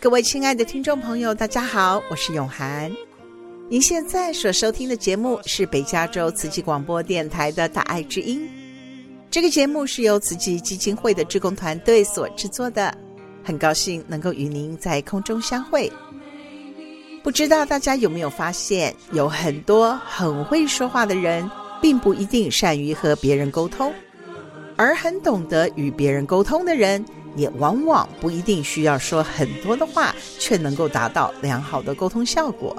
各位亲爱的听众朋友，大家好，我是永涵。您现在所收听的节目是北加州慈济广播电台的《大爱之音》。这个节目是由慈济基金会的志工团队所制作的。很高兴能够与您在空中相会。不知道大家有没有发现，有很多很会说话的人，并不一定善于和别人沟通；而很懂得与别人沟通的人，也往往不一定需要说很多的话，却能够达到良好的沟通效果。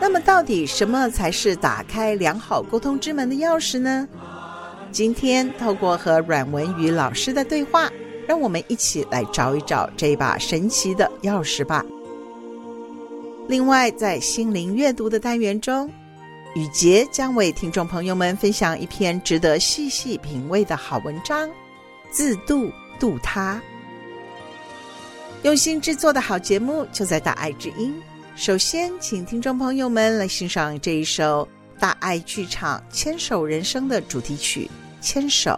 那么，到底什么才是打开良好沟通之门的钥匙呢？今天透过和阮文宇老师的对话，让我们一起来找一找这把神奇的钥匙吧。另外，在心灵阅读的单元中，雨洁将为听众朋友们分享一篇值得细细品味的好文章《自度渡他》。用心制作的好节目，就在大爱之音。首先，请听众朋友们来欣赏这一首大爱剧场《牵手人生》的主题曲《牵手》。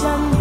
相。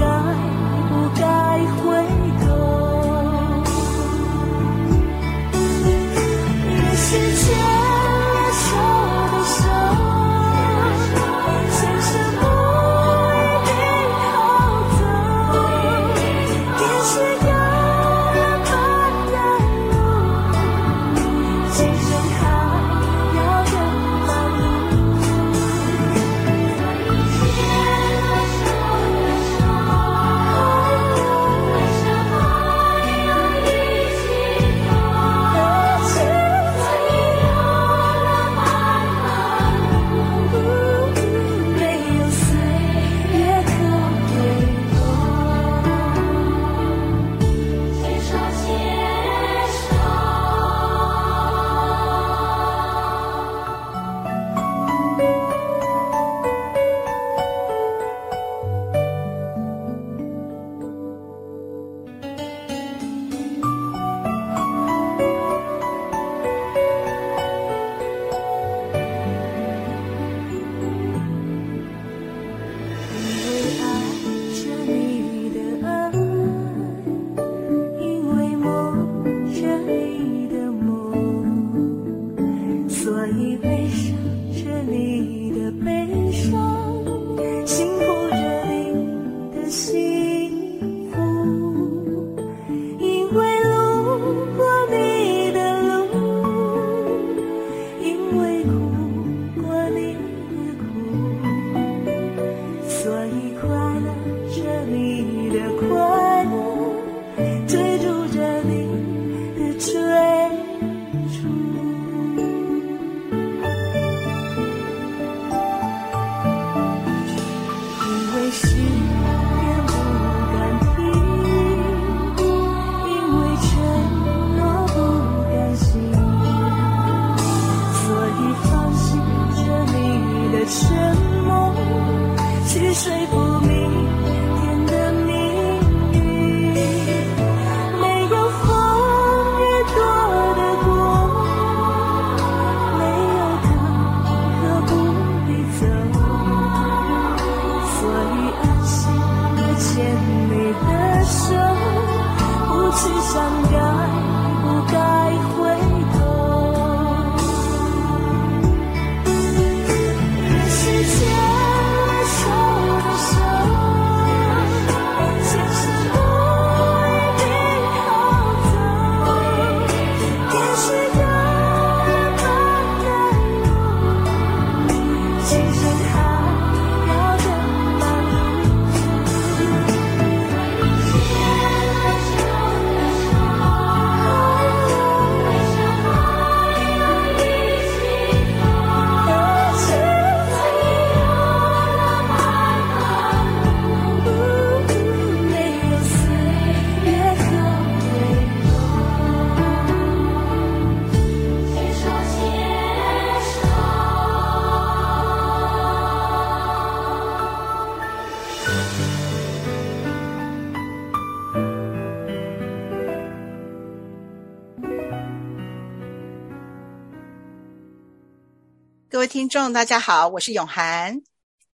众，大家好，我是永涵，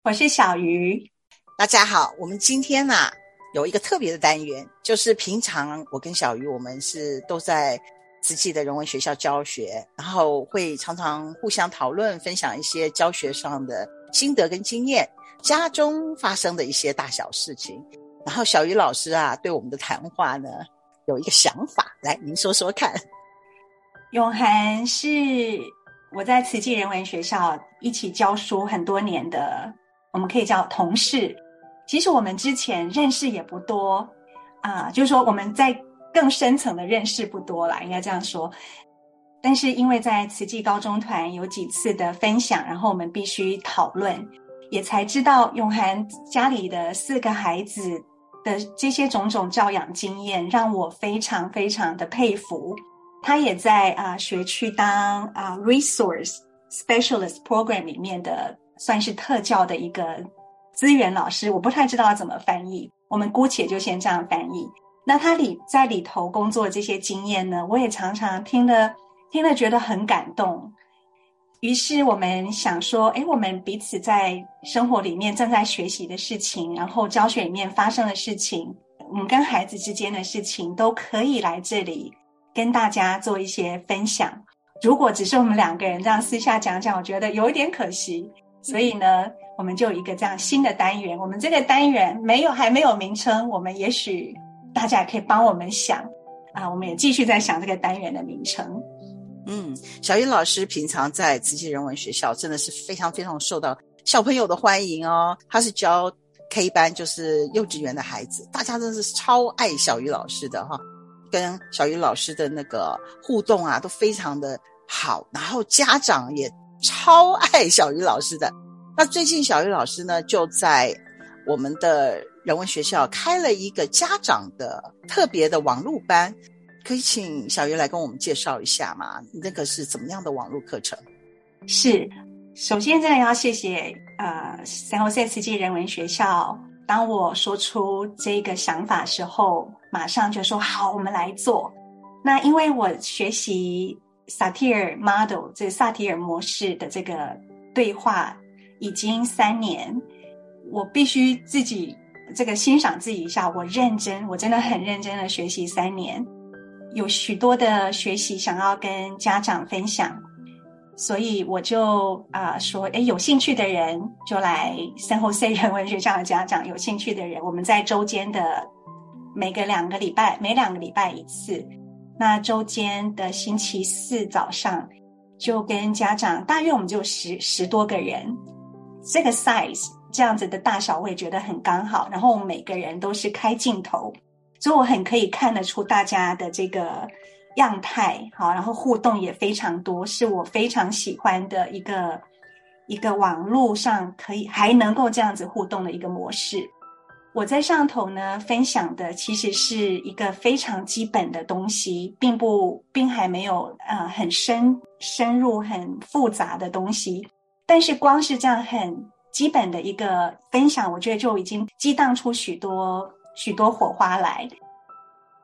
我是小鱼。大家好，我们今天呢、啊、有一个特别的单元，就是平常我跟小鱼，我们是都在慈济的人文学校教学，然后会常常互相讨论，分享一些教学上的心得跟经验，家中发生的一些大小事情。然后小鱼老师啊，对我们的谈话呢有一个想法，来您说说看。永涵是。我在慈济人文学校一起教书很多年的，我们可以叫同事。其实我们之前认识也不多啊，就是说我们在更深层的认识不多啦，应该这样说。但是因为在慈济高中团有几次的分享，然后我们必须讨论，也才知道永涵家里的四个孩子的这些种种教养经验，让我非常非常的佩服。他也在啊、学区当啊、resource specialist program 里面的算是特教的一个资源老师，我不太知道怎么翻译，我们姑且就先这样翻译。那他里在里头工作这些经验呢，我也常常听了听了觉得很感动。于是我们想说，诶，我们彼此在生活里面正在学习的事情，然后教学里面发生的事情，我们跟孩子之间的事情，都可以来这里。跟大家做一些分享。如果只是我们两个人这样私下讲讲，我觉得有一点可惜。所以呢，我们就有一个这样新的单元。我们这个单元没有还没有名称，我们也许大家也可以帮我们想啊。我们也继续在想这个单元的名称。嗯，小鱼老师平常在慈济人文学校真的是非常非常受到小朋友的欢迎哦。他是教 K 班，就是幼稚园的孩子，大家真的是超爱小鱼老师的哈。跟小鱼老师的那个互动啊，都非常的好，然后家长也超爱小鱼老师的。那最近小鱼老师呢，就在我们的人文学校开了一个家长的特别的网络班，可以请小鱼来跟我们介绍一下吗？那个是怎么样的网络课程？是，首先真的要谢谢呃，San Jose 慈济人文学校。当我说出这个想法时候，马上就说好，我们来做。那因为我学习萨提尔 model，这萨提尔模式的这个对话已经三年，我必须自己这个欣赏自己一下。我认真，我真的很认真的学习三年，有许多的学习想要跟家长分享。所以我就啊、说，诶，有兴趣的人就来 San Jose 人文学校的家长，有兴趣的人，我们在周间的每个两个礼拜，每两个礼拜一次。那周间的星期四早上，就跟家长，大约我们就十十多个人，这个 size 这样子的大小，我也觉得很刚好。然后我们每个人都是开镜头，所以我很可以看得出大家的这个。样态好，然后互动也非常多，是我非常喜欢的一个一个网络上可以还能够这样子互动的一个模式。我在上头呢分享的其实是一个非常基本的东西，并不并还没有呃很深深入很复杂的东西，但是光是这样很基本的一个分享，我觉得就已经激荡出许多许多火花来。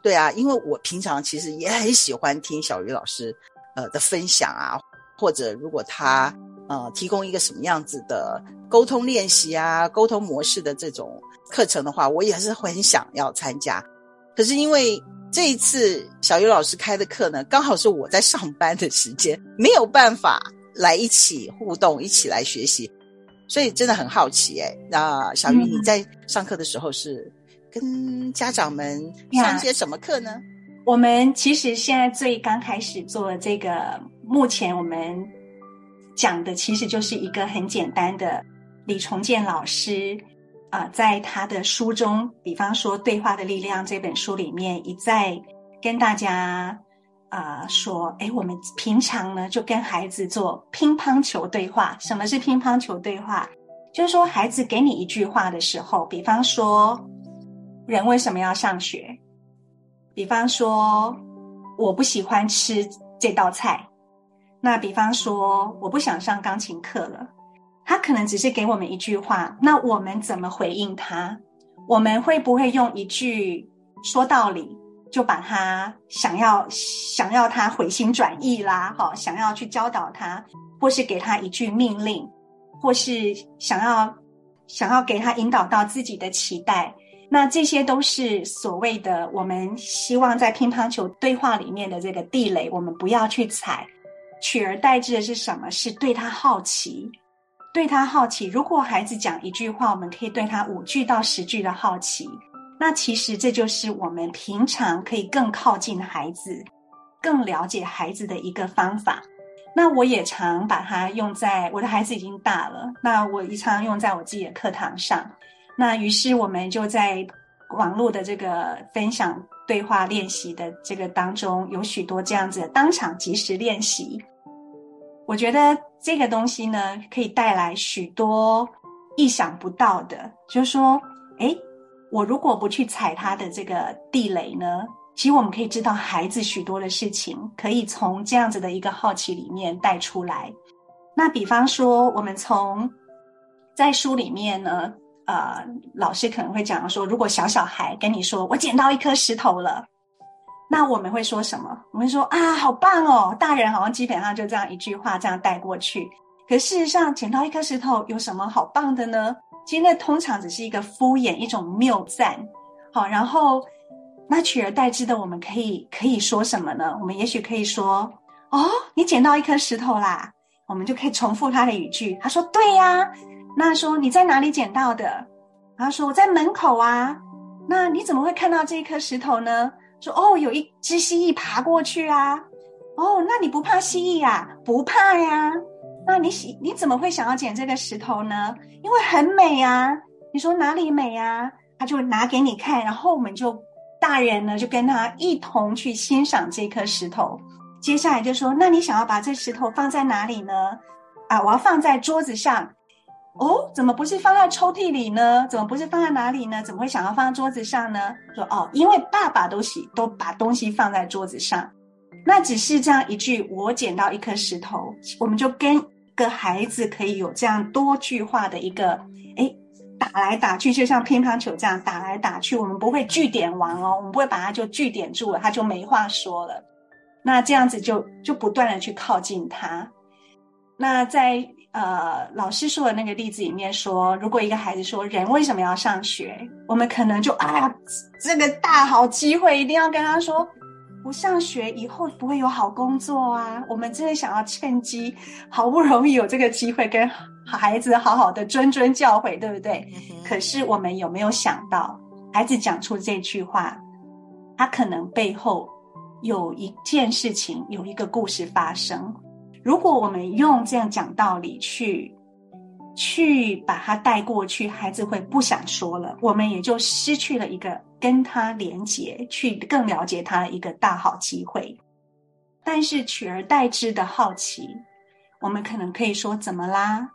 对啊，因为我平常其实也很喜欢听小鱼老师呃的分享啊，或者如果他呃提供一个什么样子的沟通练习啊、沟通模式的这种。课程的话，我也是很想要参加，可是因为这一次小鱼老师开的课呢，刚好是我在上班的时间，没有办法来一起互动，一起来学习，所以真的很好奇哎。那小鱼你在上课的时候是跟家长们上些什么课呢？我们其实现在最刚开始做这个，目前我们讲的其实就是一个很简单的李崇建老师。啊、在他的书中，比方说《对话的力量》这本书里面，一再跟大家啊、说，诶，我们平常呢就跟孩子做乒乓球对话。什么是乒乓球对话？就是说，孩子给你一句话的时候，比方说，人为什么要上学？比方说，我不喜欢吃这道菜。那比方说，我不想上钢琴课了。他可能只是给我们一句话，那我们怎么回应他？我们会不会用一句说道理就把他想要想要他回心转意啦？好，想要去教导他，或是给他一句命令，或是想要想要给他引导到自己的期待？那这些都是所谓的我们希望在乒乓球对话里面的这个地雷，我们不要去踩。取而代之的是什么？是对他好奇。对他好奇，如果孩子讲一句话，我们可以对他五句到十句的好奇。那其实这就是我们平常可以更靠近孩子、更了解孩子的一个方法。那我也常把它用在我的孩子已经大了，那我也常用在我自己的课堂上。那于是我们就在网络的这个分享对话练习的这个当中，有许多这样子的当场即时练习。我觉得这个东西呢，可以带来许多意想不到的。就是说，诶，我如果不去踩他的这个地雷呢，其实我们可以知道孩子许多的事情，可以从这样子的一个好奇里面带出来。那比方说，我们从在书里面呢，呃，老师可能会讲说，如果小小孩跟你说，我捡到一颗石头了。那我们会说什么？我们说啊，好棒哦！大人好像基本上就这样一句话这样带过去。可事实上，捡到一颗石头有什么好棒的呢？其实那通常只是一个敷衍，一种谬赞。好，然后那取而代之的，我们可以可以说什么呢？我们也许可以说：哦，你捡到一颗石头啦！我们就可以重复他的语句。他说：对呀。那说你在哪里捡到的？他说我在门口啊。那你怎么会看到这一颗石头呢？说哦，有一只蜥蜴爬过去啊！哦，那你不怕蜥蜴呀？不怕呀。那你喜你怎么会想要捡这个石头呢？因为很美啊。你说哪里美啊？他就拿给你看，然后我们就大人呢就跟他一同去欣赏这颗石头。接下来就说，那你想要把这石头放在哪里呢？啊，我要放在桌子上。哦，怎么不是放在抽屉里呢？怎么不是放在哪里呢？怎么会想要放在桌子上呢？说哦，因为爸爸都喜都把东西放在桌子上，那只是这样一句。我捡到一颗石头，我们就跟一个孩子可以有这样多句话的一个，诶，打来打去，就像乒乓球这样打来打去，我们不会据点王哦，我们不会把它就据点住了，他就没话说了。那这样子就就不断的去靠近他。那在。呃，老师说的那个例子里面说，如果一个孩子说“人为什么要上学”，我们可能就啊，这个大好机会，一定要跟他说，不上学以后不会有好工作啊。我们真的想要趁机，好不容易有这个机会跟孩子好好的谆谆教诲，对不对？可是我们有没有想到，孩子讲出这句话，他可能背后有一件事情，有一个故事发生。如果我们用这样讲道理去，去把他带过去，孩子会不想说了，我们也就失去了一个跟他连接、去更了解他的一个大好机会。但是取而代之的好奇，我们可能可以说：怎么啦？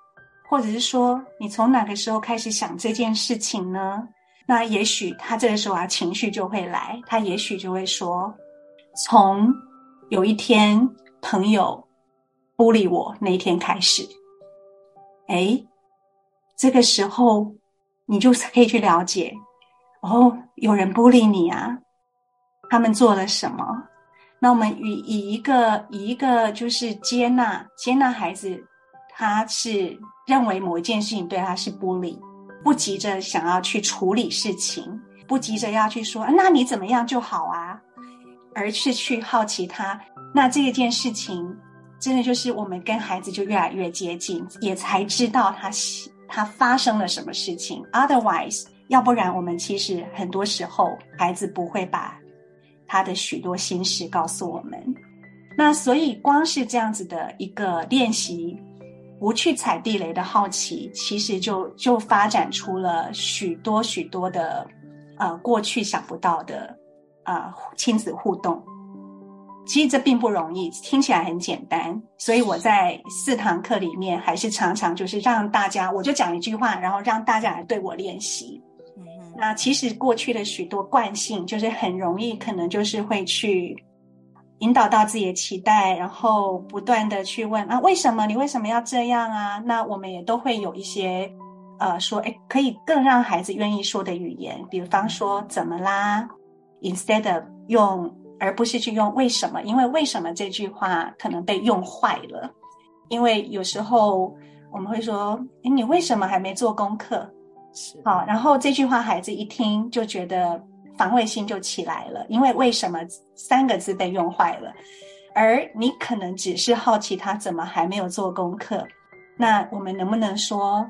或者是说你从哪个时候开始想这件事情呢？那也许他这个时候啊，情绪就会来，他也许就会说，从有一天朋友孤立我那一天开始，诶，这个时候你就可以去了解，哦，有人孤立你啊，他们做了什么？那我们以以一个以一个就是接纳接纳孩子，他是认为某一件事情对他是不利。不急着想要去处理事情，不急着要去说，那你怎么样就好啊，而是去好奇他。那这一件事情，真的就是我们跟孩子就越来越接近，也才知道他他发生了什么事情。Otherwise，要不然我们其实很多时候孩子不会把他的许多心事告诉我们。那所以光是这样子的一个练习。不去踩地雷的好奇，其实就就发展出了许多许多的，呃，过去想不到的，呃，亲子互动。其实这并不容易，听起来很简单。所以我在四堂课里面，还是常常就是让大家，我就讲一句话，然后让大家来对我练习。那其实过去的许多惯性，就是很容易，可能就是会去。引导到自己的期待，然后不断的去问啊，为什么你为什么要这样啊？那我们也都会有一些，呃，说，诶，可以更让孩子愿意说的语言，比方说怎么啦，instead of 用，而不是去用为什么，因为为什么这句话可能被用坏了，因为有时候我们会说，诶，你为什么还没做功课？是，好，然后这句话孩子一听就觉得。防卫心就起来了，因为为什么三个字被用坏了？而你可能只是好奇他怎么还没有做功课。那我们能不能说，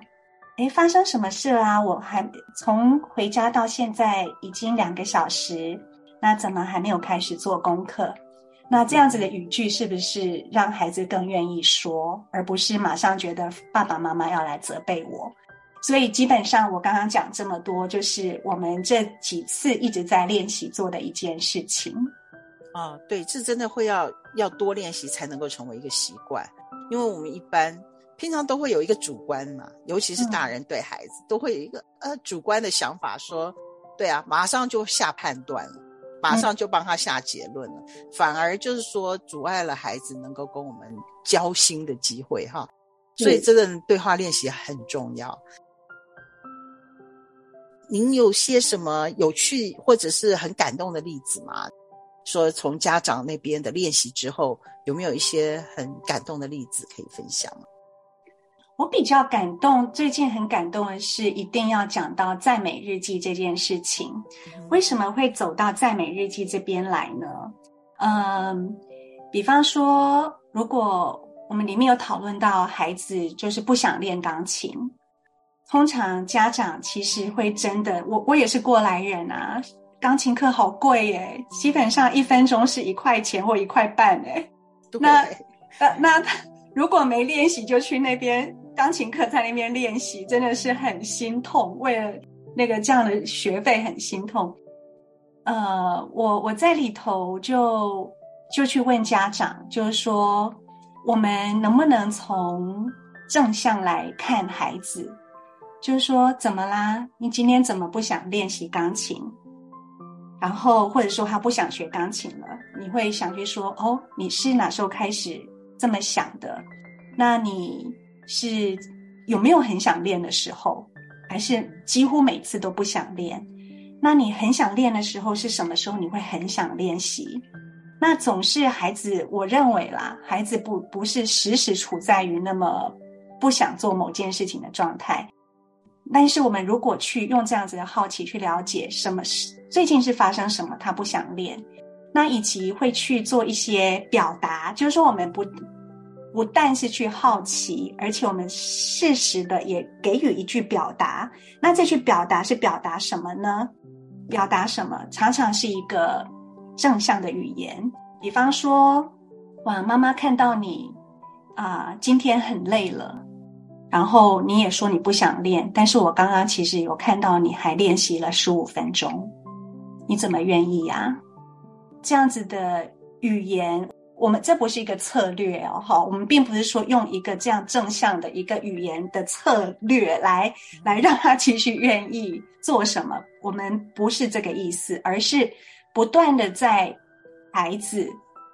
哎，发生什么事啦？我还从回家到现在已经两个小时，那怎么还没有开始做功课？那这样子的语句是不是让孩子更愿意说，而不是马上觉得爸爸妈妈要来责备我？所以基本上，我刚刚讲这么多，就是我们这几次一直在练习做的一件事情。啊，对，这真的会要要多练习才能够成为一个习惯，因为我们一般平常都会有一个主观嘛，尤其是大人对孩子、嗯、都会有一个呃主观的想法说，说对啊，马上就下判断了，马上就帮他下结论了，嗯、反而就是说阻碍了孩子能够跟我们交心的机会哈。所以，这个对话练习很重要。您有些什么有趣或者是很感动的例子吗？说从家长那边的练习之后，有没有一些很感动的例子可以分享吗？我比较感动，最近很感动的是，一定要讲到赞美日记这件事情。为什么会走到赞美日记这边来呢？嗯，比方说，如果我们里面有讨论到孩子就是不想练钢琴。通常家长其实会真的，我我也是过来人啊。钢琴课好贵耶，基本上一分钟是一块钱或一块半哎。对那那那他如果没练习就去那边钢琴课在那边练习，真的是很心痛。为了那个这样的学费很心痛。呃，我我在里头就就去问家长，就是说我们能不能从正向来看孩子？就是说，怎么啦？你今天怎么不想练习钢琴？然后或者说他不想学钢琴了，你会想去说，哦，你是哪时候开始这么想的？那你是有没有很想练的时候？还是几乎每次都不想练？那你很想练的时候是什么时候？你会很想练习？那总是孩子，我认为啦，孩子不不是时时处在于那么不想做某件事情的状态。但是我们如果去用这样子的好奇去了解什么是最近是发生什么，他不想练，那以及会去做一些表达，就是说我们不不但是去好奇，而且我们适时的也给予一句表达。那这句表达是表达什么呢？表达什么？常常是一个正向的语言，比方说，哇，妈妈看到你啊，今天很累了。然后你也说你不想练，但是我刚刚其实有看到你还练习了十五分钟，你怎么愿意呀？这样子的语言，我们这不是一个策略哦，哈，我们并不是说用一个这样正向的一个语言的策略来来让他继续愿意做什么，我们不是这个意思，而是不断的在孩子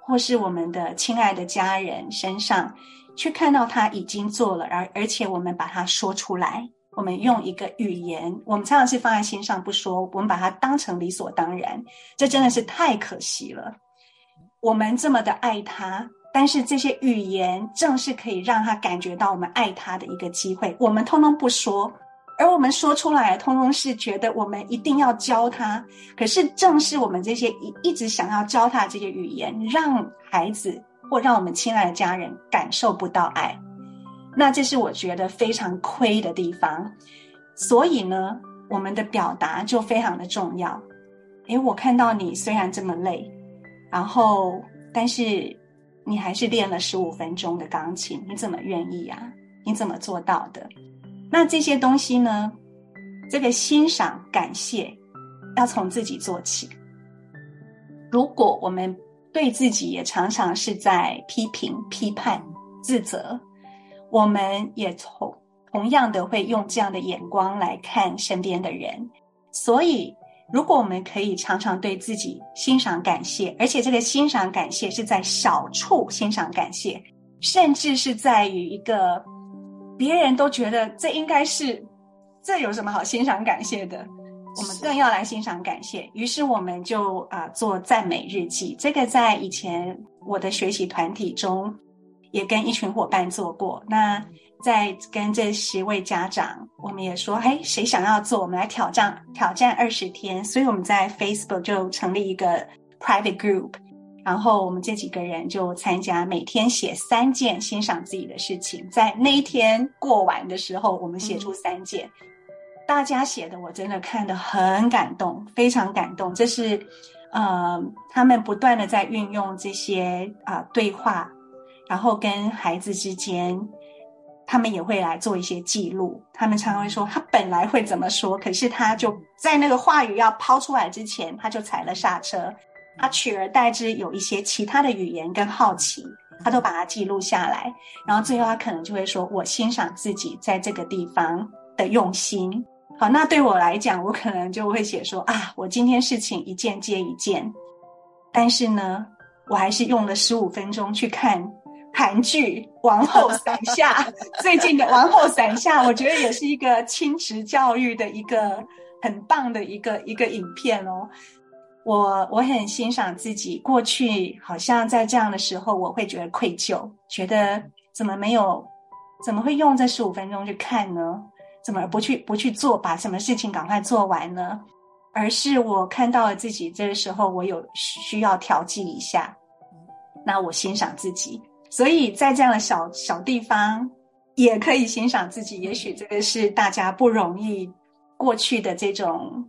或是我们的亲爱的家人身上去看到他已经做了，而而且我们把它说出来。我们用一个语言，我们常常是放在心上不说，我们把它当成理所当然，这真的是太可惜了。我们这么的爱他，但是这些语言正是可以让他感觉到我们爱他的一个机会。我们通通不说，而我们说出来，通通是觉得我们一定要教他。可是正是我们这些一一直想要教他这些语言，让孩子或让我们亲爱的家人感受不到爱。那这是我觉得非常亏的地方，所以呢，我们的表达就非常的重要。诶，我看到你虽然这么累，然后但是你还是练了十五分钟的钢琴，你怎么愿意啊？你怎么做到的？那这些东西呢，这个欣赏、感谢，要从自己做起。如果我们对自己也常常是在批评、批判、自责。我们也同同样的会用这样的眼光来看身边的人，所以如果我们可以常常对自己欣赏感谢，而且这个欣赏感谢是在小处欣赏感谢，甚至是在于一个别人都觉得这应该是，这有什么好欣赏感谢的，我们更要来欣赏感谢。于是我们就啊、呃、做赞美日记，这个在以前我的学习团体中。也跟一群伙伴做过，那在跟这十位家长，我们也说，哎，谁想要做？我们来挑战挑战二十天。所以我们在 Facebook 就成立一个 private group，然后我们这几个人就参加，每天写三件欣赏自己的事情。在那一天过完的时候，我们写出三件，嗯、大家写的我真的看得很感动，非常感动。这是呃，他们不断的在运用这些啊、呃、对话。然后跟孩子之间，他们也会来做一些记录。他们常常会说，他本来会怎么说，可是他就在那个话语要抛出来之前，他就踩了刹车。他取而代之有一些其他的语言跟好奇，他都把它记录下来。然后最后他可能就会说：“我欣赏自己在这个地方的用心。”好，那对我来讲，我可能就会写说：“啊，我今天事情一件接一件，但是呢，我还是用了十五分钟去看。”韩剧《王后伞下》最近的《王后伞下》，我觉得也是一个亲职教育的一个很棒的一个一个影片哦。我我很欣赏自己过去，好像在这样的时候，我会觉得愧疚，觉得怎么没有，怎么会用这十五分钟去看呢？怎么不去不去做，把什么事情赶快做完呢？而是我看到了自己这个时候，我有需要调剂一下，那我欣赏自己。所以在这样的小小地方，也可以欣赏自己。也许这个是大家不容易过去的这种，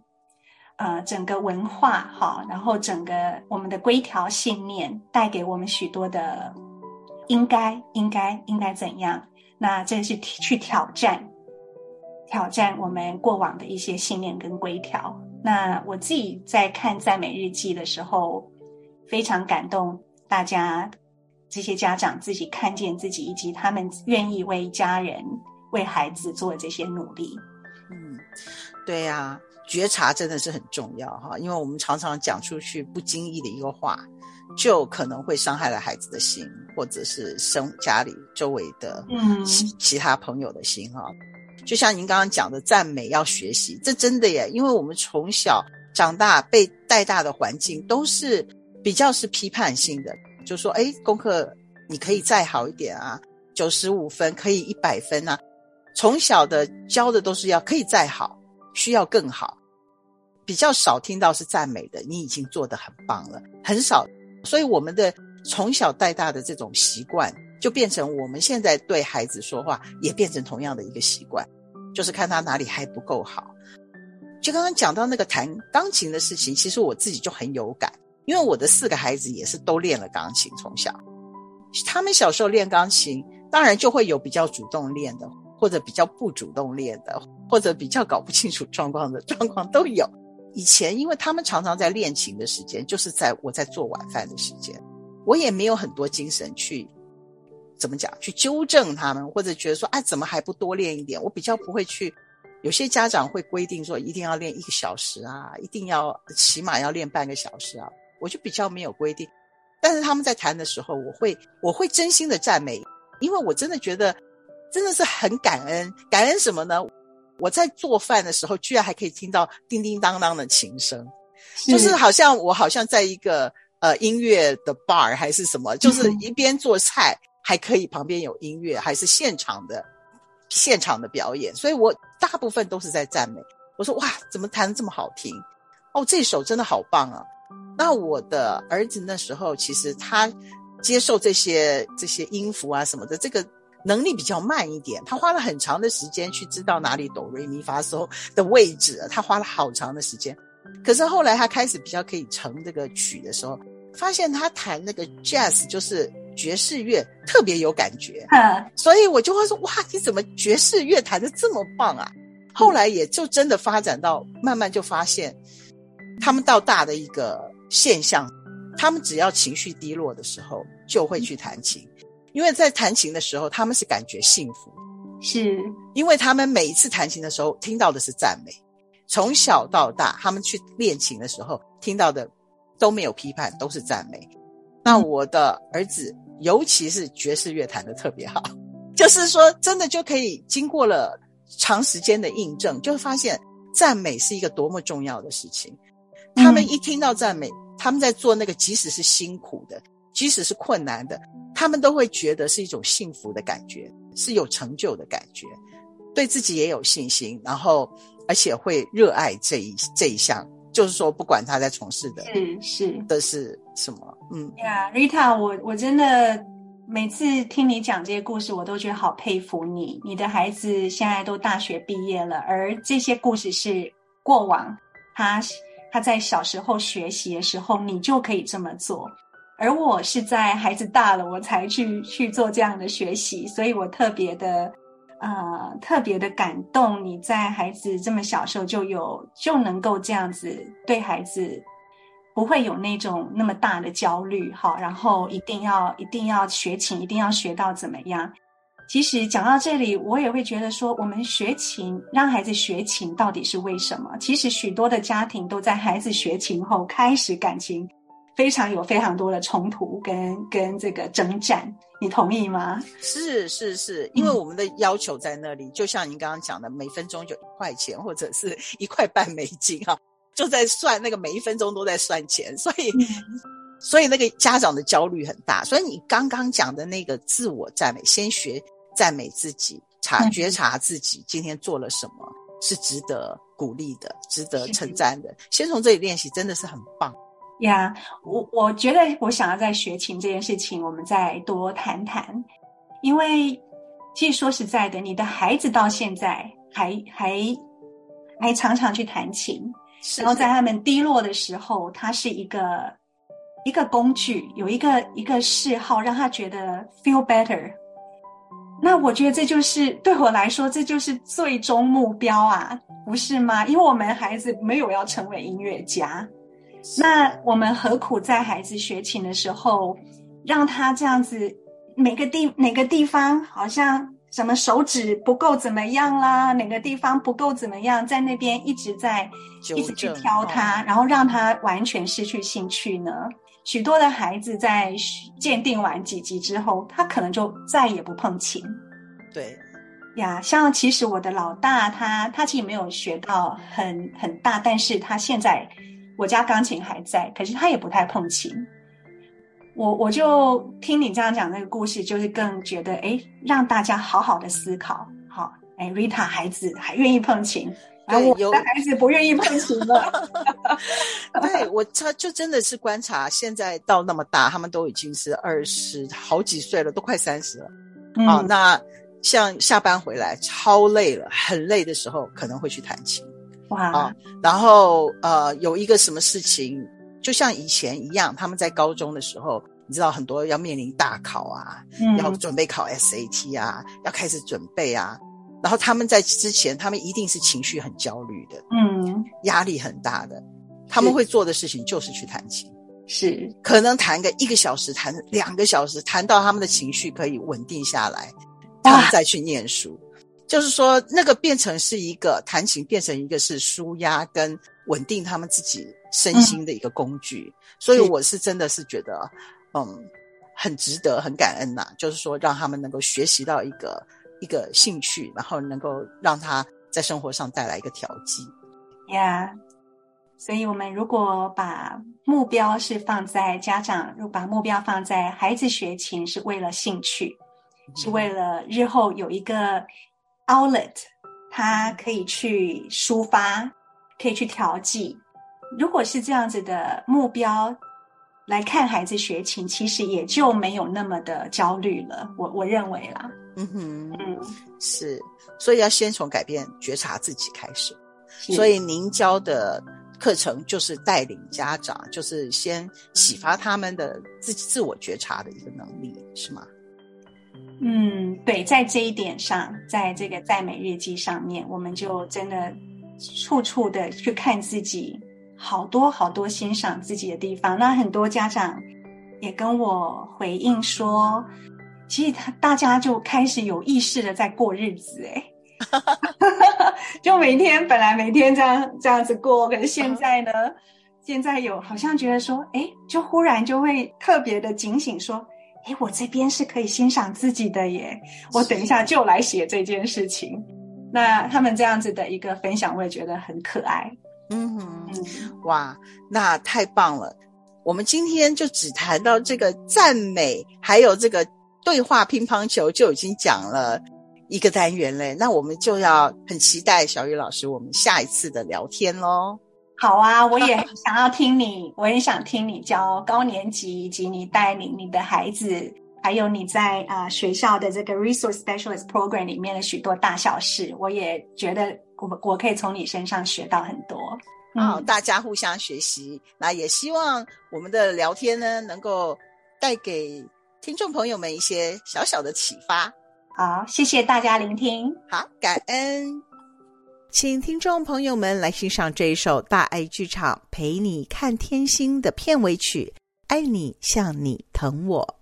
呃，整个文化哈，然后整个我们的规条信念带给我们许多的应该应该应该怎样？那这是去挑战挑战我们过往的一些信念跟规条。那我自己在看赞美日记的时候，非常感动大家。这些家长自己看见自己，以及他们愿意为家人、为孩子做这些努力。嗯，对呀、啊，觉察真的是很重要哈，因为我们常常讲出去不经意的一个话，就可能会伤害了孩子的心，或者是生家里周围的嗯其其他朋友的心哈。就像您刚刚讲的，赞美要学习，这真的耶，因为我们从小长大被带大的环境都是比较是批判性的。就说，哎，功课你可以再好一点啊，九十五分可以一百分啊。从小的教的都是要可以再好，需要更好，比较少听到是赞美的。你已经做得很棒了，很少。所以我们的从小带大的这种习惯，就变成我们现在对孩子说话也变成同样的一个习惯，就是看他哪里还不够好。就刚刚讲到那个弹钢琴的事情，其实我自己就很有感。因为我的四个孩子也是都练了钢琴，从小，他们小时候练钢琴，当然就会有比较主动练的，或者比较不主动练的，或者比较搞不清楚状况的 状况都有。以前，因为他们常常在练琴的时间，就是在我在做晚饭的时间，我也没有很多精神去怎么讲，去纠正他们，或者觉得说，哎，怎么还不多练一点？我比较不会去。有些家长会规定说，一定要练一个小时啊，一定要起码要练半个小时啊。我就比较没有规定，但是他们在弹的时候，我会我会真心的赞美，因为我真的觉得真的是很感恩。感恩什么呢？我在做饭的时候，居然还可以听到叮叮当当的琴声，就是好像我好像在一个呃音乐的 bar 还是什么，就是一边做菜还可以旁边有音乐，还是现场的现场的表演，所以我大部分都是在赞美。我说哇，怎么弹的这么好听？哦，这首真的好棒啊！那我的儿子那时候其实他接受这些这些音符啊什么的，这个能力比较慢一点。他花了很长的时间去知道哪里哆瑞咪发嗦的位置，他花了好长的时间。可是后来他开始比较可以成这个曲的时候，发现他弹那个 jazz 就是爵士乐特别有感觉。所以我就会说哇，你怎么爵士乐弹的这么棒啊？后来也就真的发展到慢慢就发现，他们到大的一个。现象，他们只要情绪低落的时候，就会去弹琴，因为在弹琴的时候，他们是感觉幸福，是因为他们每一次弹琴的时候听到的是赞美，从小到大，他们去练琴的时候听到的都没有批判，都是赞美。那我的儿子，尤其是爵士乐弹的特别好，就是说真的就可以经过了长时间的印证，就会发现赞美是一个多么重要的事情。他们一听到赞美，他们在做那个，即使是辛苦的，即使是困难的，他们都会觉得是一种幸福的感觉，是有成就的感觉，对自己也有信心，然后而且会热爱这一这一项，就是说，不管他在从事的是是的是什么，嗯呀，yeah，Rita，我我真的每次听你讲这些故事，我都觉得好佩服你。你的孩子现在都大学毕业了，而这些故事是过往他。他在小时候学习的时候，你就可以这么做，而我是在孩子大了，我才去去做这样的学习，所以我特别的，呃，特别的感动。你在孩子这么小时候就有就能够这样子对孩子，不会有那种那么大的焦虑，好，然后一定要一定要学琴，一定要学到怎么样。其实讲到这里，我也会觉得说，我们学琴，让孩子学琴到底是为什么？其实许多的家庭都在孩子学琴后开始感情非常有非常多的冲突跟跟这个征战，你同意吗？是是是，因为我们的要求在那里，嗯、就像您刚刚讲的，每分钟就一块钱或者是 一块半美金哈，就在算那个每一分钟都在算钱，所以。嗯所以那个家长的焦虑很大，所以你刚刚讲的那个自我赞美，先学赞美自己，察觉察自己今天做了什么是值得鼓励的、值得称赞的，先从这里练习，真的是很棒呀。Yeah, 我我觉得我想要在学琴这件事情，我们再多谈谈，因为其实说实在的，你的孩子到现在还还还常常去弹琴，然后在他们低落的时候，它是一个。一个工具，有一个一个嗜好，让他觉得 feel better。那我觉得这就是对我来说，这就是最终目标啊，不是吗？因为我们孩子没有要成为音乐家，那我们何苦在孩子学琴的时候，让他这样子每个地哪个地方好像什么手指不够怎么样啦，哪个地方不够怎么样，在那边一直在一直去挑他，然后让他完全失去兴趣呢？许多的孩子在鉴定完几级之后，他可能就再也不碰琴。对，呀，像其实我的老大他，他他其实没有学到很很大，但是他现在我家钢琴还在，可是他也不太碰琴。我我就听你这样讲那个故事，就是更觉得，哎，让大家好好的思考。好，哎，Rita 孩子还愿意碰琴。对，有孩子不愿意碰琴 了。对，我他就真的是观察，现在到那么大，他们都已经是二十好几岁了，都快三十了。嗯、哦，那像下班回来超累了，很累的时候，可能会去弹琴。哇、啊，然后呃，有一个什么事情，就像以前一样，他们在高中的时候，你知道很多要面临大考啊，嗯、要准备考 SAT 啊，要开始准备啊。然后他们在之前，他们一定是情绪很焦虑的，嗯，压力很大的。他们会做的事情就是去弹琴，是可能弹个一个小时，弹两个小时，谈到他们的情绪可以稳定下来，他们再去念书。就是说，那个变成是一个弹琴，变成一个是舒压跟稳定他们自己身心的一个工具。嗯、所以我是真的是觉得，嗯，很值得，很感恩呐。就是说，让他们能够学习到一个一个兴趣，然后能够让他在生活上带来一个调剂。Yeah. 所以，我们如果把目标是放在家长，如果把目标放在孩子学琴是为了兴趣，是为了日后有一个 outlet，他可以去抒发，可以去调剂。如果是这样子的目标来看孩子学琴，其实也就没有那么的焦虑了。我我认为啦，嗯哼，嗯，是，所以要先从改变觉察自己开始。所以您教的。课程就是带领家长，就是先启发他们的自己自我觉察的一个能力，是吗？嗯，对，在这一点上，在这个赞美日记上面，我们就真的处处的去看自己，好多好多欣赏自己的地方。那很多家长也跟我回应说，其实他大家就开始有意识的在过日子，诶 就每天本来每天这样这样子过，可是现在呢，现在有好像觉得说，哎，就忽然就会特别的警醒，说，哎，我这边是可以欣赏自己的耶，我等一下就来写这件事情。那他们这样子的一个分享，我也觉得很可爱。嗯哼，哇，那太棒了。我们今天就只谈到这个赞美，还有这个对话乒乓球，就已经讲了。一个单元嘞，那我们就要很期待小雨老师我们下一次的聊天喽。好啊，我也想要听你，我也想听你教高年级，以及你带领你的孩子，还有你在啊、呃、学校的这个 Resource Specialist Program 里面的许多大小事，我也觉得我我可以从你身上学到很多。好、嗯，大家互相学习，那也希望我们的聊天呢，能够带给听众朋友们一些小小的启发。好，谢谢大家聆听。好，感恩，请听众朋友们来欣赏这一首大爱剧场陪你看天星的片尾曲《爱你像你疼我》。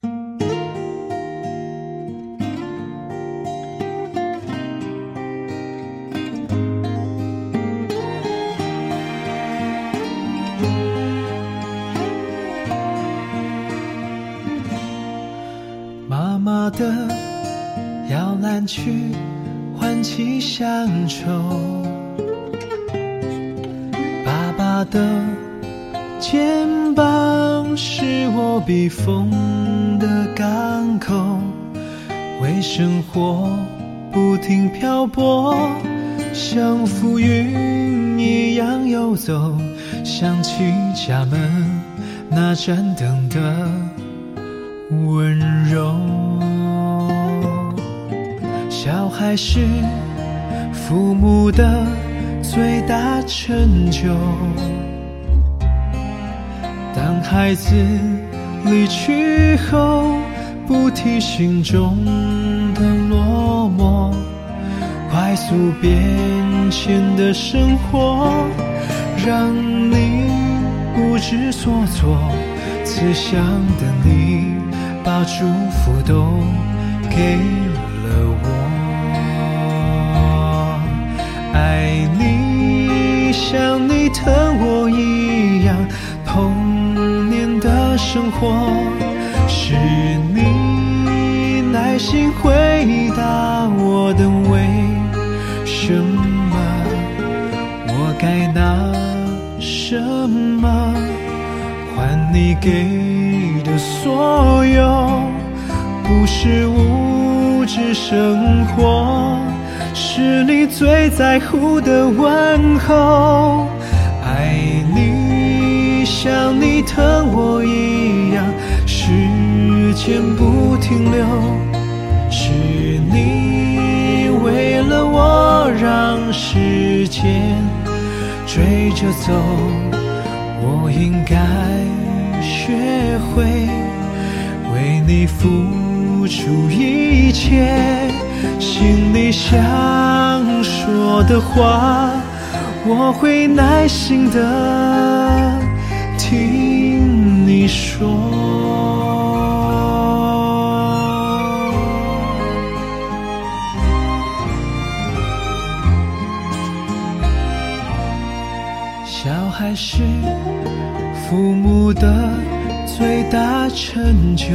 的。摇篮曲唤起乡愁，爸爸的肩膀是我避风的港口，为生活不停漂泊，像浮云一样游走，想起家门那盏灯的温柔。小孩是父母的最大成就。当孩子离去后，不提心中的落寞。快速变迁的生活，让你不知所措。慈祥的你，把祝福都给了我。爱你像你疼我一样，童年的生活是你耐心回答我的为什么，我该拿什么换你给所有？不是物质生活。是你最在乎的问候，爱你像你疼我一样，时间不停留，是你为了我让时间追着走，我应该学会你付出一切。心里想说的话，我会耐心的听你说。小孩是父母的最大成就。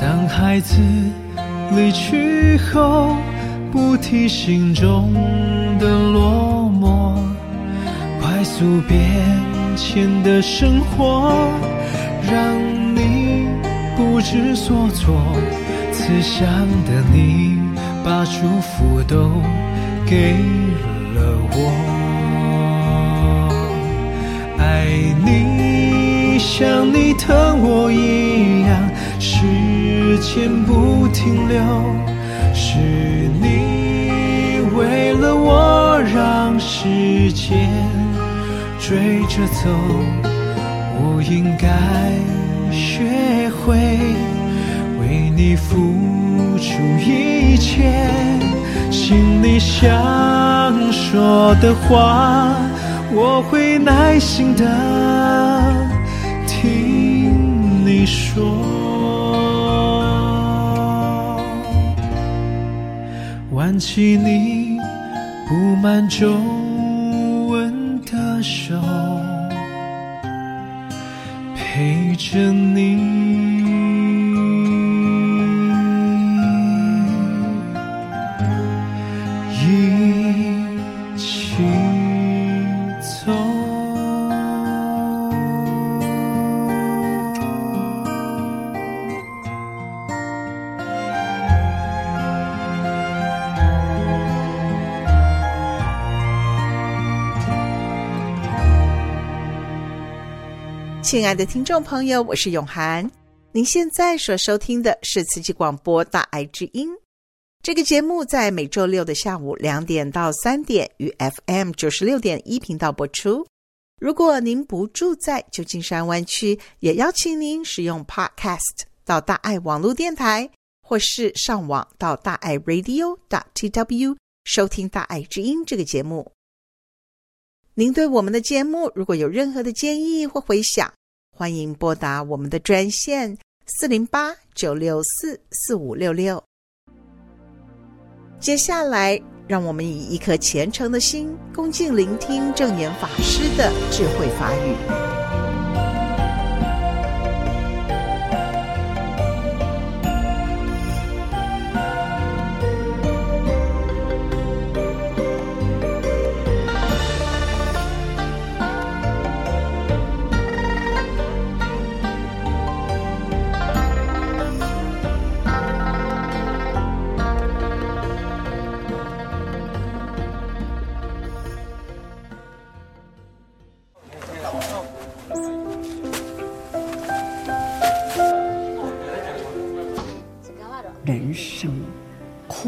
当孩子离去后，不提心中的落寞，快速变迁的生活，让你不知所措。慈祥的你，把祝福都给了我。你像你疼我一样，时间不停留，是你为了我让时间追着走，我应该学会为你付出一切，心里想说的话。我会耐心的听你说，挽起你布满皱亲爱的听众朋友，我是永涵。您现在所收听的是慈济广播《大爱之音》这个节目，在每周六的下午两点到三点，于 FM 九十六点一频道播出。如果您不住在旧金山湾区，也邀请您使用 Podcast 到大爱网络电台，或是上网到大爱 Radio dot tw 收听《大爱之音》这个节目。您对我们的节目如果有任何的建议或回想，欢迎拨打我们的专线四零八九六四四五六六。接下来，让我们以一颗虔诚的心，恭敬聆听正言法师的智慧法语。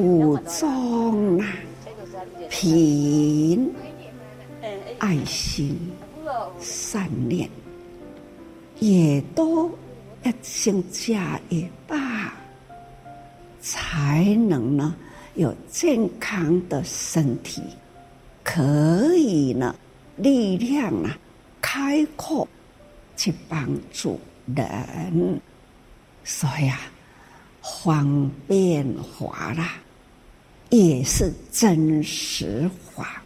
苦中啊，凭爱心、善念，也都要增加一把，才能呢有健康的身体，可以呢力量啊开阔去帮助人，所以啊。方便法啦，也是真实法。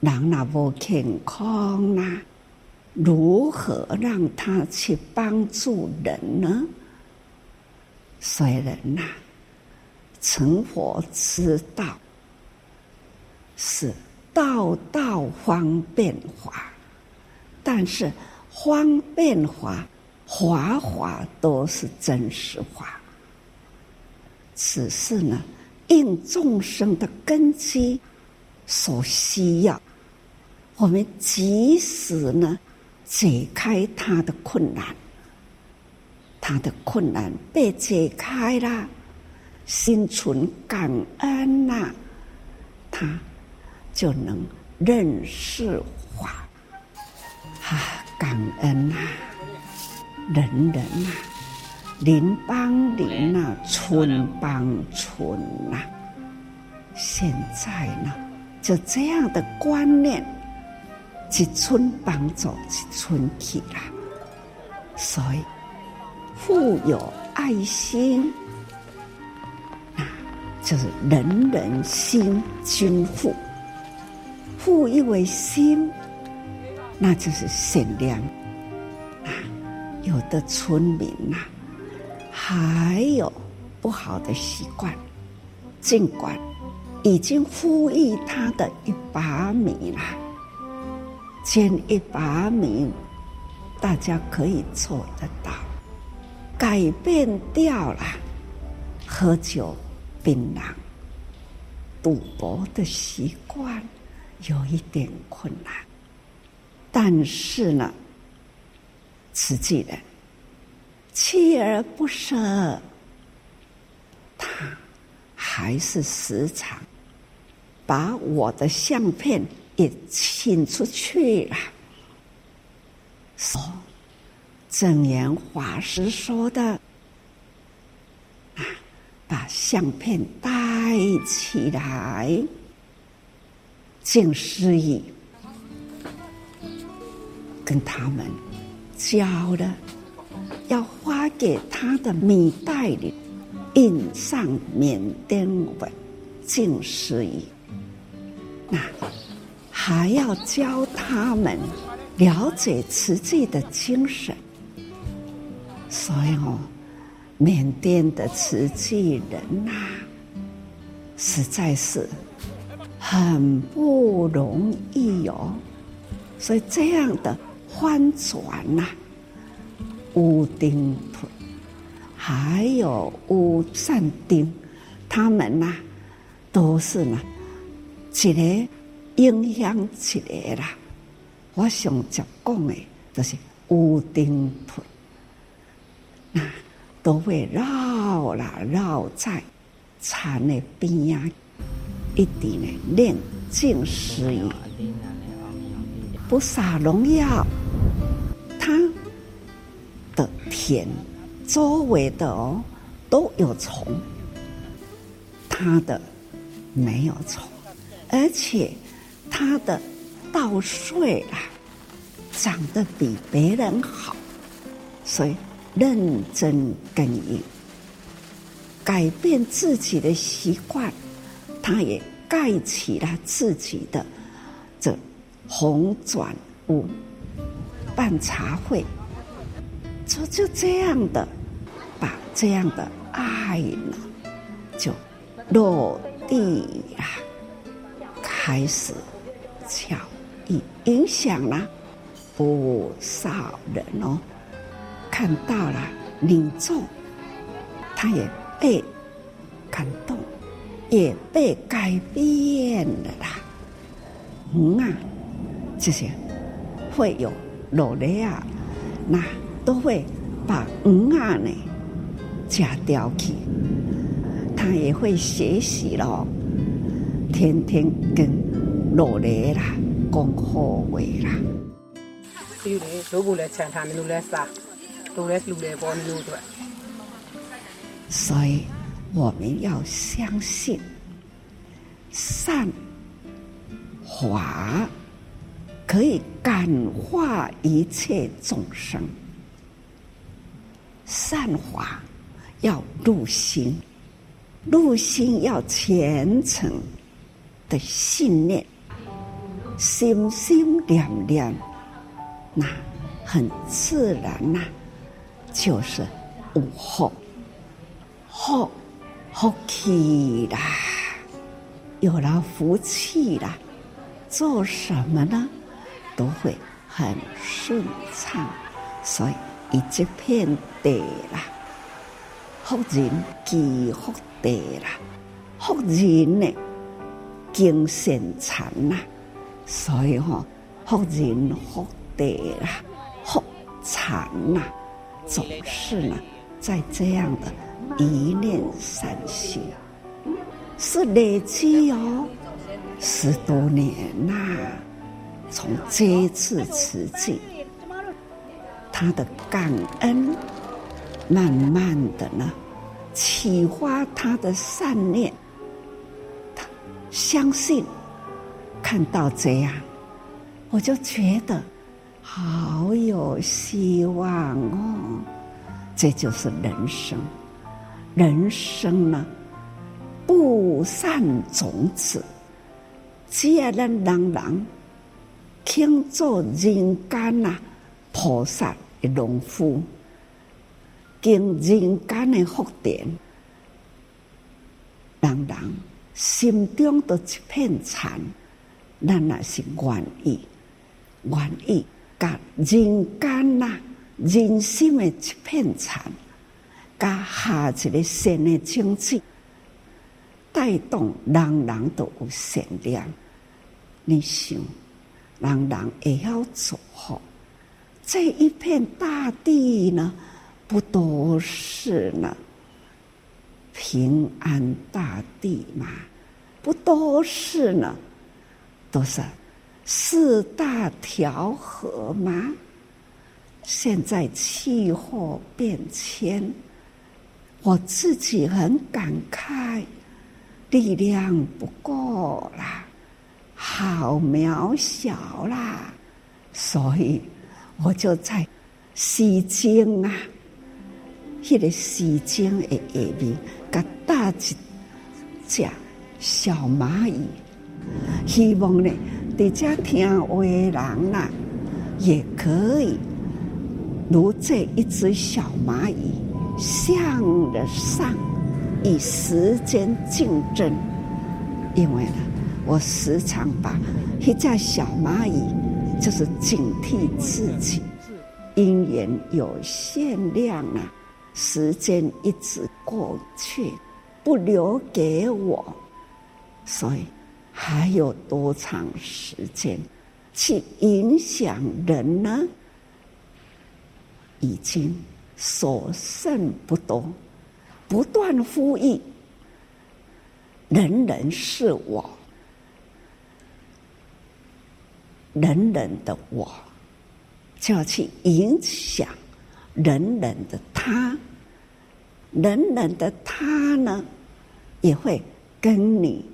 人那不健康啦，如何让他去帮助人呢？虽然呐，成佛之道是道道方便法，但是方便法。法法都是真实法，只是呢，应众生的根基所需要，我们及时呢解开他的困难，他的困难被解开了，心存感恩呐、他就能认识法，啊，感恩呐、人人呐、邻帮邻呐、啊，村帮村呐、啊。现在呢，就这样的观念，一村帮助一村去啦。所以，富有爱心，啊，就是人人心均富。富一为心，那就是善良。啊，有的村民呐、啊，还有不好的习惯，尽管已经富裕他的一把米了，捐一把米。大家可以做得到，改变掉了喝酒、槟榔、赌博的习惯，有一点困难。但是呢，实际的锲而不舍，他还是时常把我的相片也请出去了。说证严法师说的啊，把相片带起来，静思语跟他们教的，要发给他的米袋里印上缅甸文静思语，那还要教他们。了解慈济的精神，所以哦，缅甸的慈济人呐、啊，实在是很不容易哦。所以这样的翻转呐、啊，乌丁腿还有乌善丁，他们呐、都是呢，一个影响一个啦。我想讲讲的，就是乌丁腿，那都会绕啦绕在禅的边呀，一点呢念静思语，不撒农药，它田周围的哦都有虫，他的没有虫，而且他的。稻穗啊，长得比别人好，所以认真耕耘，改变自己的习惯，他也盖起了自己的这红砖屋，办茶会，就就这样的把这样的爱呢，就落地啊，开始教。影响了不少人哦，看到了民众，他也被感动，也被改变了啦。嗯啊，这些会有落泪啊，那都会把嗯啊呢加掉去，他也会学习了，天天跟落泪啦。讲好话啦。所以我们要相信善法可以感化一切众生，善法要入心，入心要虔诚的信念。心心念念，那很自然呐、就是有福，福福气啦，有了福气啦，做什么呢，都会很顺畅，所以一直片地啦，福人积福地啦，福人呢精神禅呐。所以哈，福人福地啦，福禅呐，总是呢，在这样的一念善心，是累积哦，十多年呐、从这一次慈济，他的感恩，慢慢的呢，启发他的善念，他相信。看到这样，我就觉得好有希望哦。这就是人生，人生呢，不善种子，只要咱人人肯做人间呐菩萨农夫，经人间的福田，人人心中的一片禅，咱那是愿意，愿意甲人间呐。人心的一片禅，加下一个新的经济，带动人人都有善良。你想，人人也要做好这一片大地呢？不都是呢？平安大地嘛，不都是呢？都是四大调和吗？现在气候变迁，我自己很感慨，力量不够啦，好渺小啦，所以我就在西京啊，那个西京的下面，给搭一只小蚂蚁，希望呢，在这听话的人呐，也可以。如这一只小蚂蚁向着上，与时间竞争。因为呢，我时常把一只小蚂蚁，就是警惕自己，因缘有限量啊，时间一直过去，不留给我，所以还有多长时间去影响人呢？已经所剩不多，不断呼吁，人人是我，人人的我，就要去影响人人的他，人人的他呢，也会跟你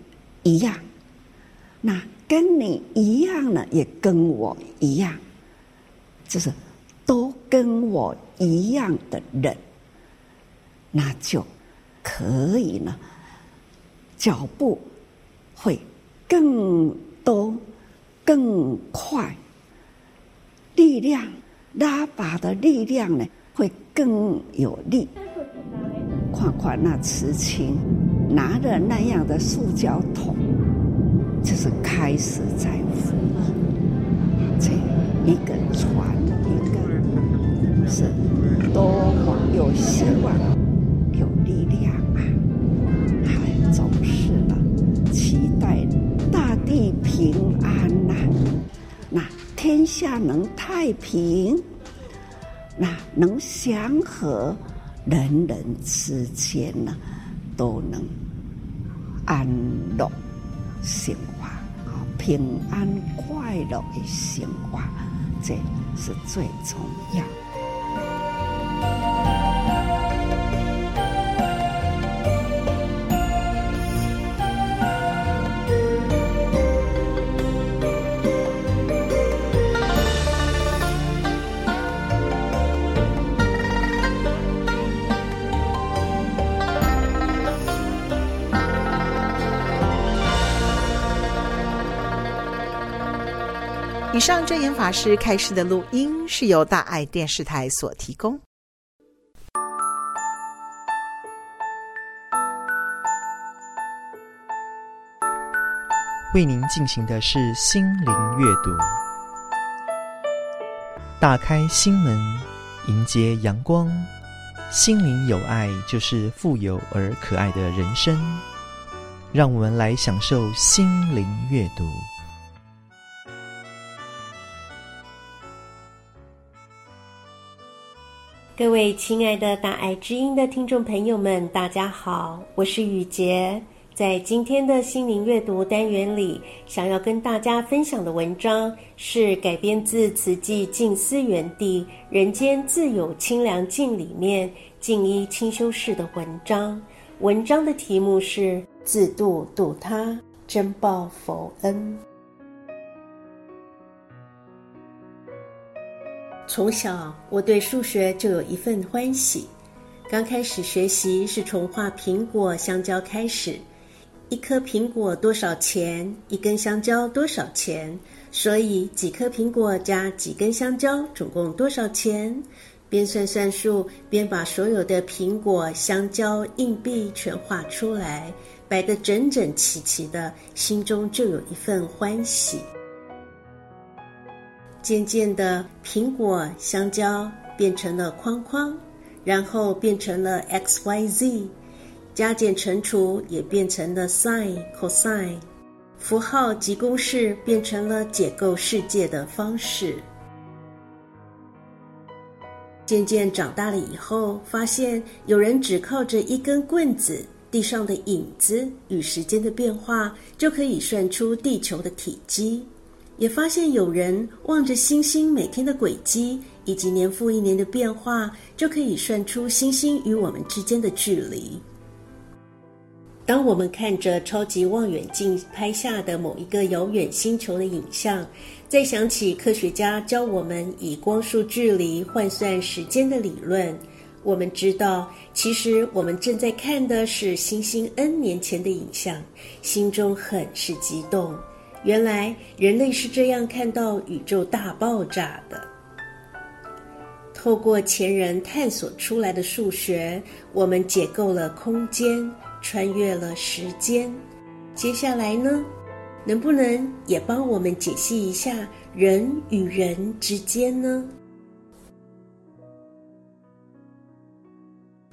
一样，那跟你一样呢，也跟我一样，就是。都跟我一样的人，那就可以呢，脚步会更多、更快，力量拉拔的力量呢会更有力。看看那慈亲拿着那样的塑胶桶，就是开始在扶这一个船。是多么有希望、有力量啊！还总是呢，期待大地平、天下能太平，那能祥和，人人之间呢都能安乐生活，平安快乐的生活，这是最重要。证严法师开示的录音是由大爱电视台所提供。为您进行的是心灵阅读，打开心门，迎接阳光，心灵有爱就是富有而可爱的人生。让我们来享受心灵阅读。各位亲爱的大爱知音的听众朋友们，大家好，我是雨洁。在今天的心灵阅读单元里，想要跟大家分享的文章是改编自《慈济静思园地·人间自有清凉境》里面静一清修士的文章。文章的题目是“自度度他，真报佛恩”。从小我对数学就有一份欢喜。刚开始学习是从画苹果、香蕉开始，一颗苹果多少钱？一根香蕉多少钱？所以几颗苹果加几根香蕉总共多少钱？边算算数，边把所有的苹果、香蕉、硬币全画出来，摆得整整齐齐的，心中就有一份欢喜。渐渐的，苹果、香蕉变成了框框，然后变成了 x、y、z，加减乘除也变成了 sin、cosine，符号及公式变成了解构世界的方式。渐渐长大了以后，发现有人只靠着一根棍子，地上的影子与时间的变化，就可以算出地球的体积。也发现有人望着星星每天的轨迹，以及年复一年的变化，就可以算出星星与我们之间的距离。当我们看着超级望远镜拍下的某一个遥远星球的影像，再想起科学家教我们以光速距离换算时间的理论，我们知道，其实我们正在看的是星星 N 年前的影像，心中很是激动。原来人类是这样看到宇宙大爆炸的。透过前人探索出来的数学，我们解构了空间，穿越了时间。接下来呢，能不能也帮我们解析一下人与人之间呢？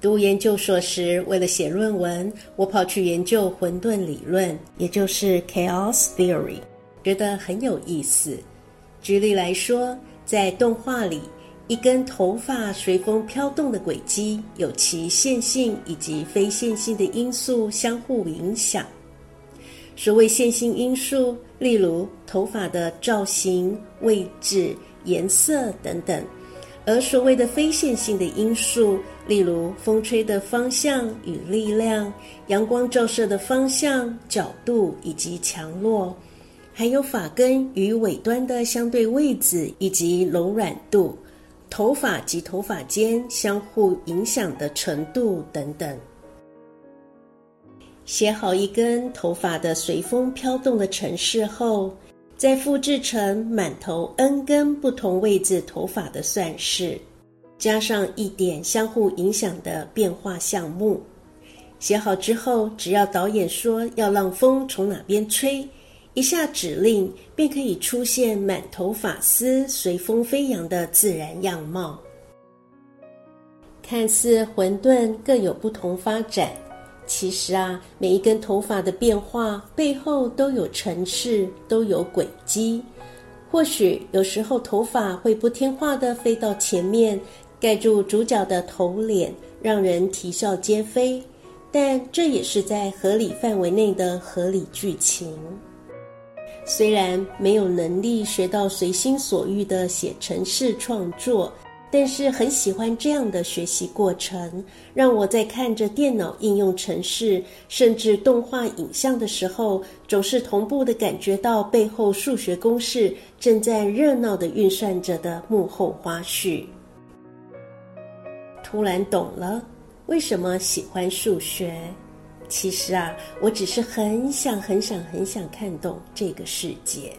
读研究所时，为了写论文，我跑去研究混沌理论，也就是 Chaos Theory，觉得很有意思。举例来说，在动画里，一根头发随风飘动的轨迹，有其线性以及非线性的因素相互影响。所谓线性因素，例如头发的造型、位置、颜色等等。而所谓的非线性的因素，例如风吹的方向与力量、阳光照射的方向、角度以及强弱，还有发根与尾端的相对位置以及柔软度、头发及头发间相互影响的程度等等。写好一根头发的随风飘动的程式后，再复制成满头 n 根不同位置头发的算式，加上一点相互影响的变化项目。写好之后，只要导演说要让风从哪边吹，一下指令便可以出现满头发丝随风飞扬的自然样貌。看似混沌，各有不同发展。其实啊，每一根头发的变化背后都有程式，都有轨迹。或许有时候头发会不听话地飞到前面，盖住主角的头脸，让人啼笑皆非。但这也是在合理范围内的合理剧情。虽然没有能力学到随心所欲的写程式创作。但是很喜欢这样的学习过程，让我在看着电脑应用程式，甚至动画影像的时候，总是同步的感觉到背后数学公式正在热闹的运算着的幕后花絮。突然懂了，为什么喜欢数学？其实啊，我只是很想、很想、很想看懂这个世界。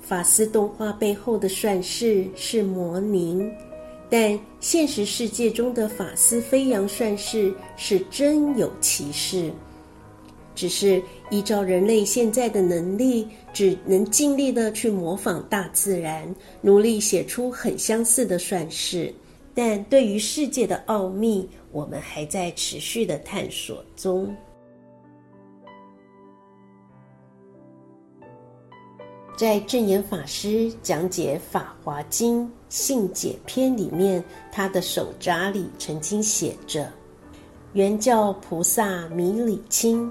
法斯动画背后的算式是模拟，但现实世界中的法斯飞扬算式是真有其事。只是依照人类现在的能力，只能尽力的去模仿大自然，努力写出很相似的算式。但对于世界的奥秘，我们还在持续的探索中。在证严法师讲解《法华经·信解篇》里面，他的手札里曾经写着：“原教菩萨迷理清，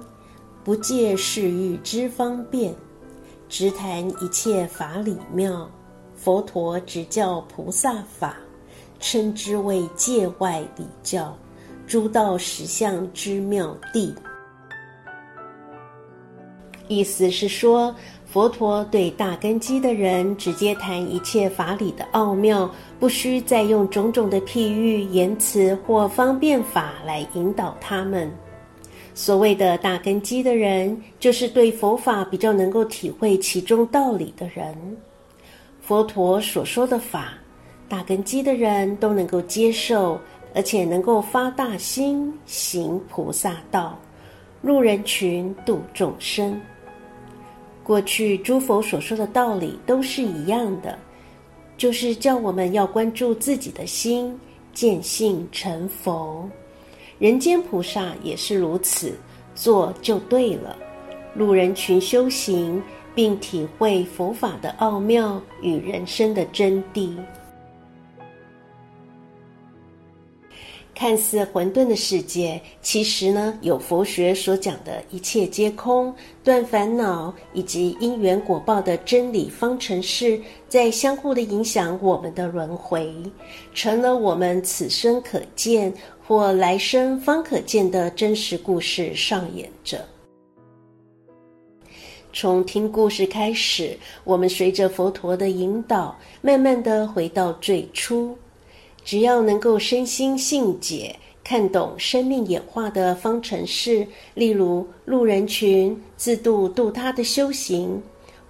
不借世欲之方便，直谈一切法理妙。佛陀直教菩萨法，称之为界外理教，诸道实相之妙谛。”意思是说。佛陀对大根基的人直接谈一切法理的奥妙，不需再用种种的譬喻、言辞或方便法来引导他们。所谓的大根基的人，就是对佛法比较能够体会其中道理的人。佛陀所说的法，大根基的人都能够接受，而且能够发大心，行菩萨道，入人群，度众生。过去诸佛所说的道理都是一样的，就是叫我们要关注自己的心，见性成佛。人间菩萨也是如此，做就对了。入人群修行，并体会佛法的奥妙与人生的真谛。看似混沌的世界，其实呢，有佛学所讲的一切皆空、断烦恼以及因缘果报的真理方程式，在相互的影响我们的轮回，成了我们此生可见或来生方可见的真实故事上演着。从听故事开始，我们随着佛陀的引导，慢慢的回到最初。只要能够身心信解，看懂生命演化的方程式，例如入人群、自度度他的修行，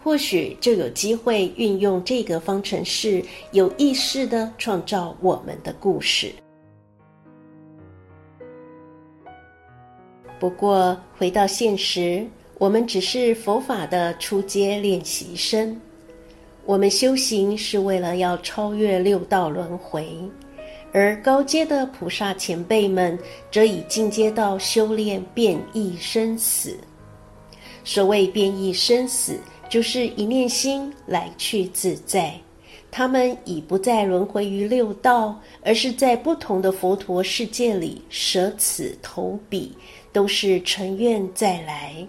或许就有机会运用这个方程式，有意识地创造我们的故事。不过，回到现实，我们只是佛法的初阶练习生。我们修行是为了要超越六道轮回，而高阶的菩萨前辈们则已进阶到修炼变异生死。所谓变异生死，就是一念心来去自在。他们已不再轮回于六道，而是在不同的佛陀世界里舍此投彼，都是乘愿再来，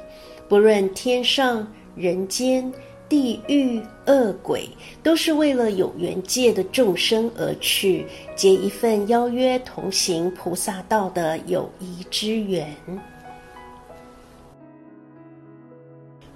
不论天上人间。地狱恶鬼都是为了有缘界的众生而去，结一份邀约同行菩萨道的友谊之缘。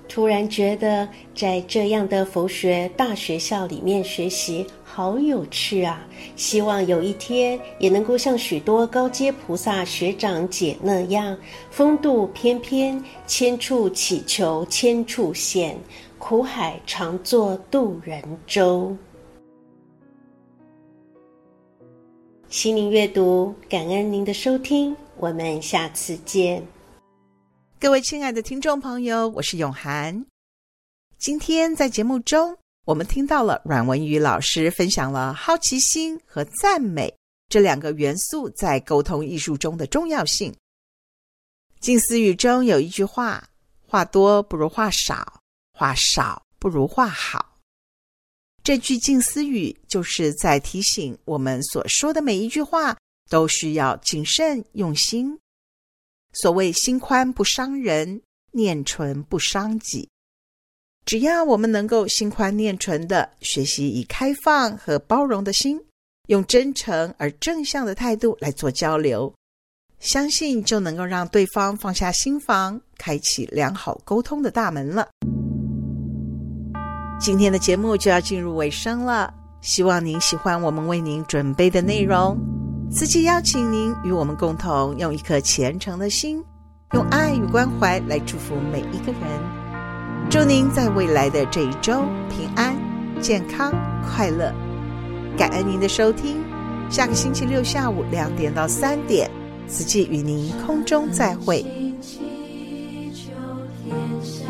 突然觉得在这样的佛学大学校里面学习好有趣啊！希望有一天也能够像许多高阶菩萨学长姐那样，风度翩翩，千处祈求千处现。苦海常作渡人舟。心灵阅读，感恩您的收听，我们下次见。各位亲爱的听众朋友，我是永涵。今天在节目中，我们听到了阮文宇老师分享了好奇心和赞美这两个元素在沟通艺术中的重要性。近思语中有一句话：“话多不如话少。”话少不如话好，这句近思语就是在提醒我们，所说的每一句话都需要谨慎用心。所谓心宽不伤人，念纯不伤己。只要我们能够心宽念纯的学习，以开放和包容的心，用真诚而正向的态度来做交流，相信就能够让对方放下心防，开启良好沟通的大门了。今天的节目就要进入尾声了，希望您喜欢我们为您准备的内容。司机邀请您与我们共同用一颗虔诚的心，用爱与关怀来祝福每一个人。祝您在未来的这一周平安、健康、快乐。感恩您的收听，下个星期六下午两点到三点，此际与您空中再会。星期秋天下